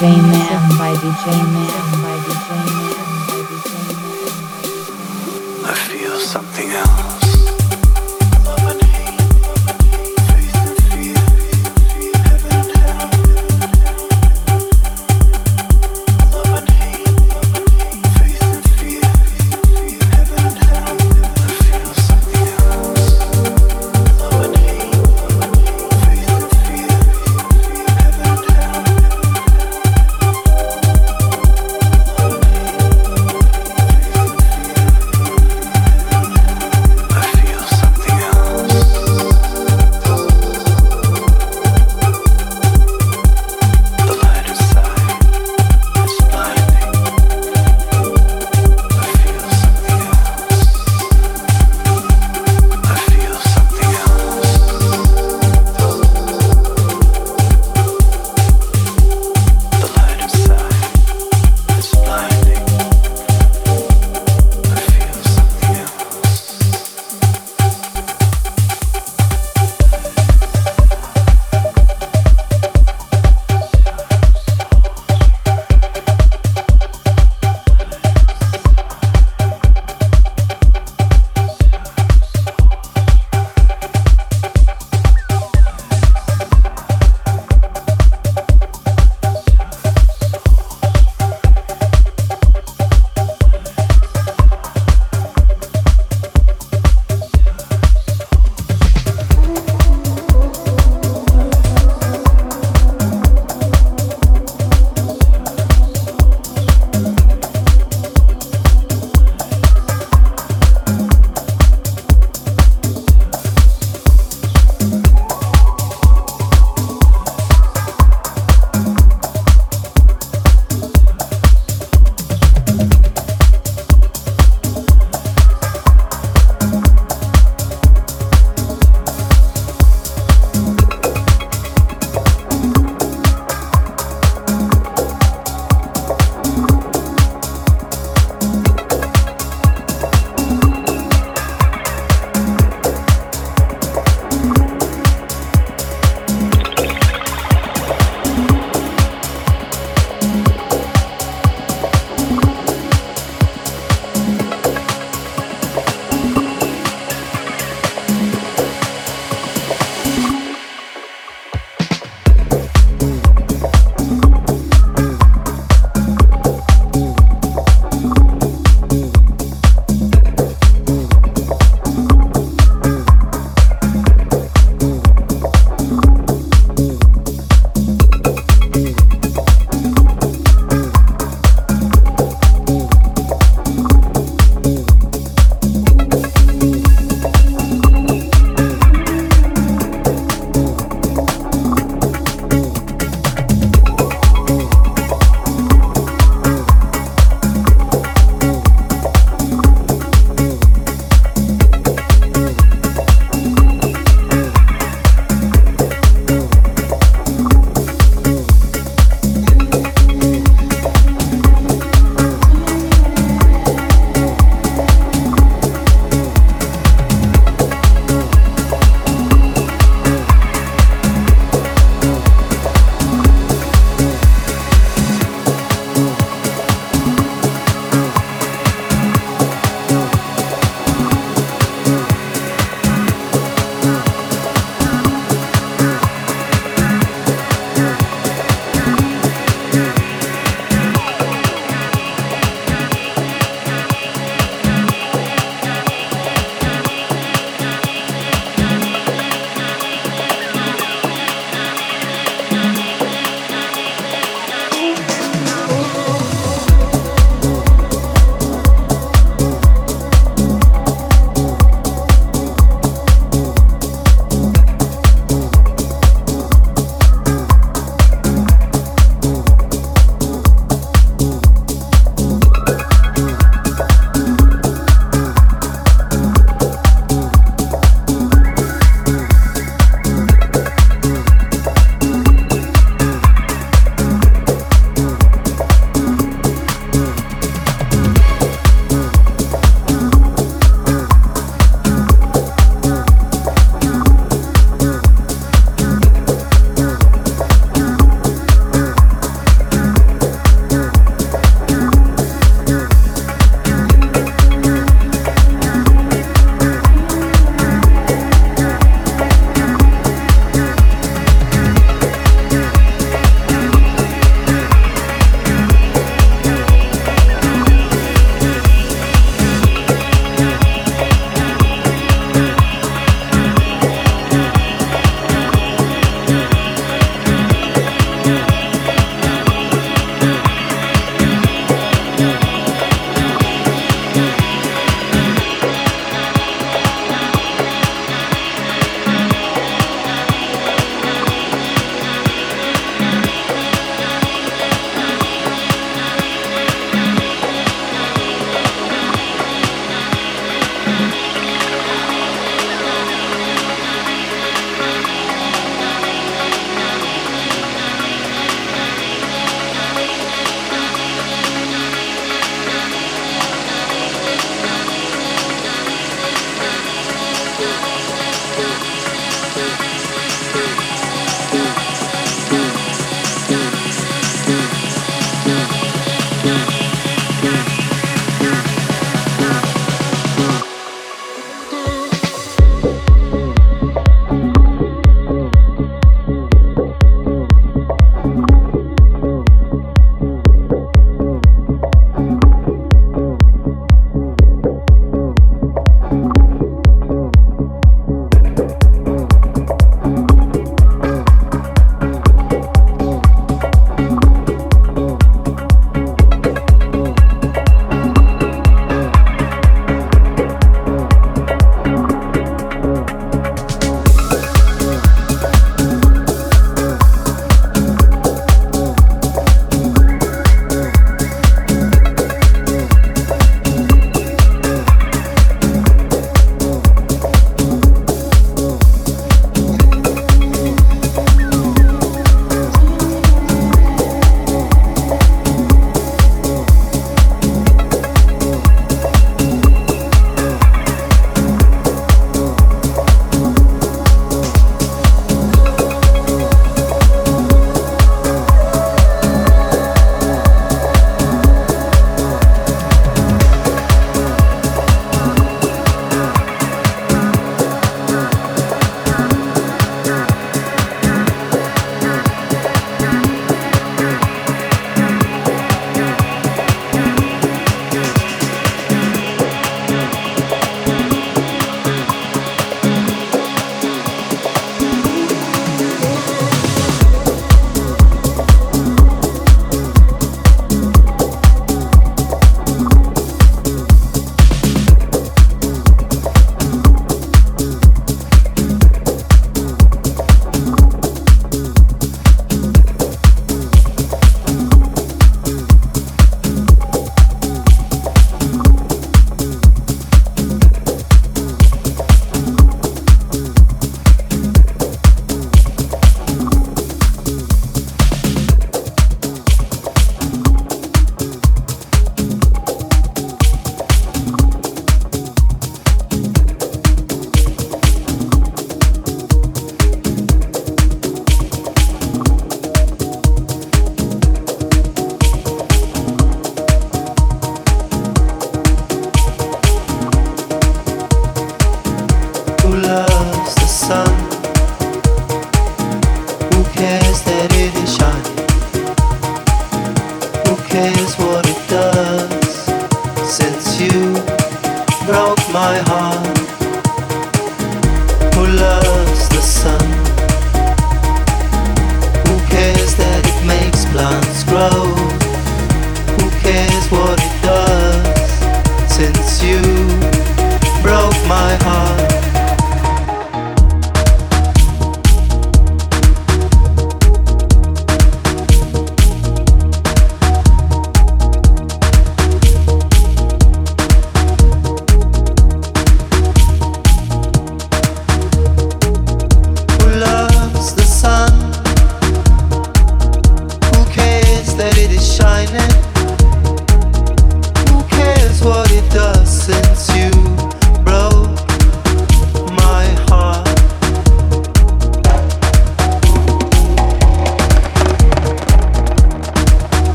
DJ Man by DJ Man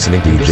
listening to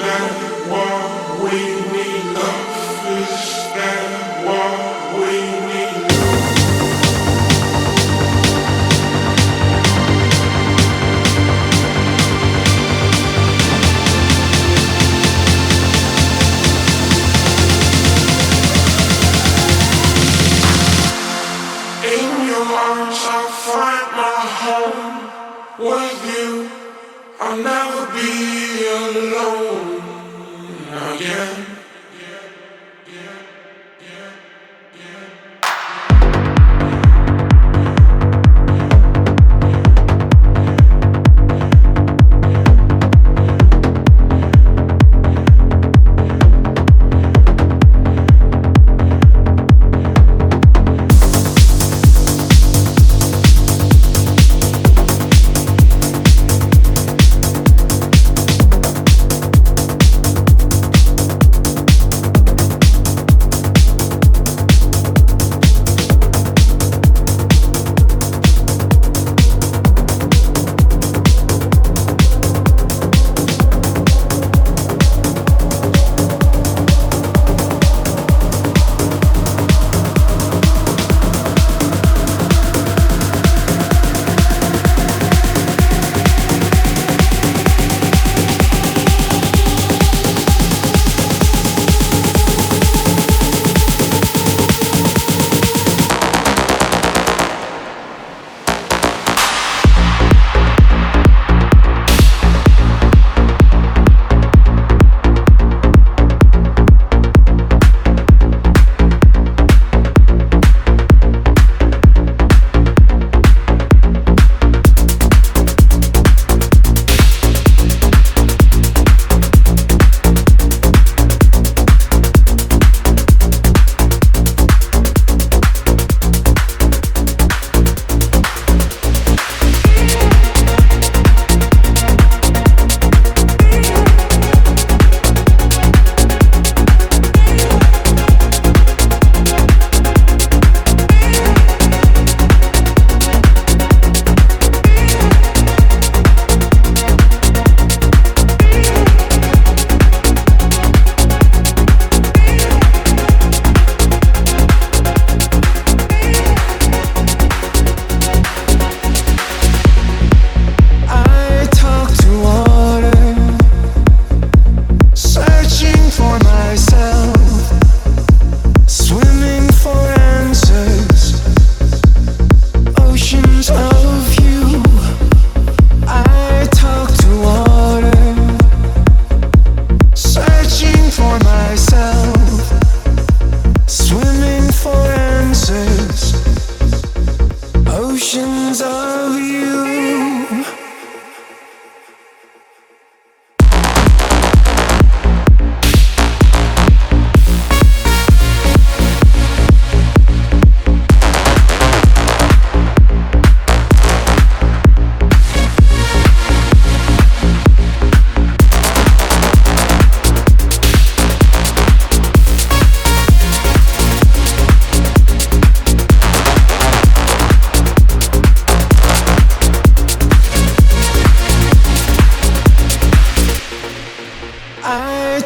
I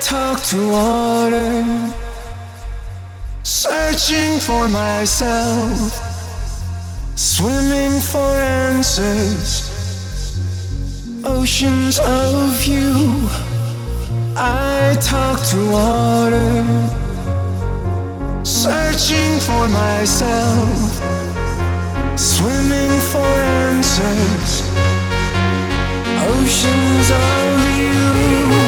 talk to water, searching for myself, swimming for answers. Oceans of you, I talk to water, searching for myself, swimming for answers. Oceans of you.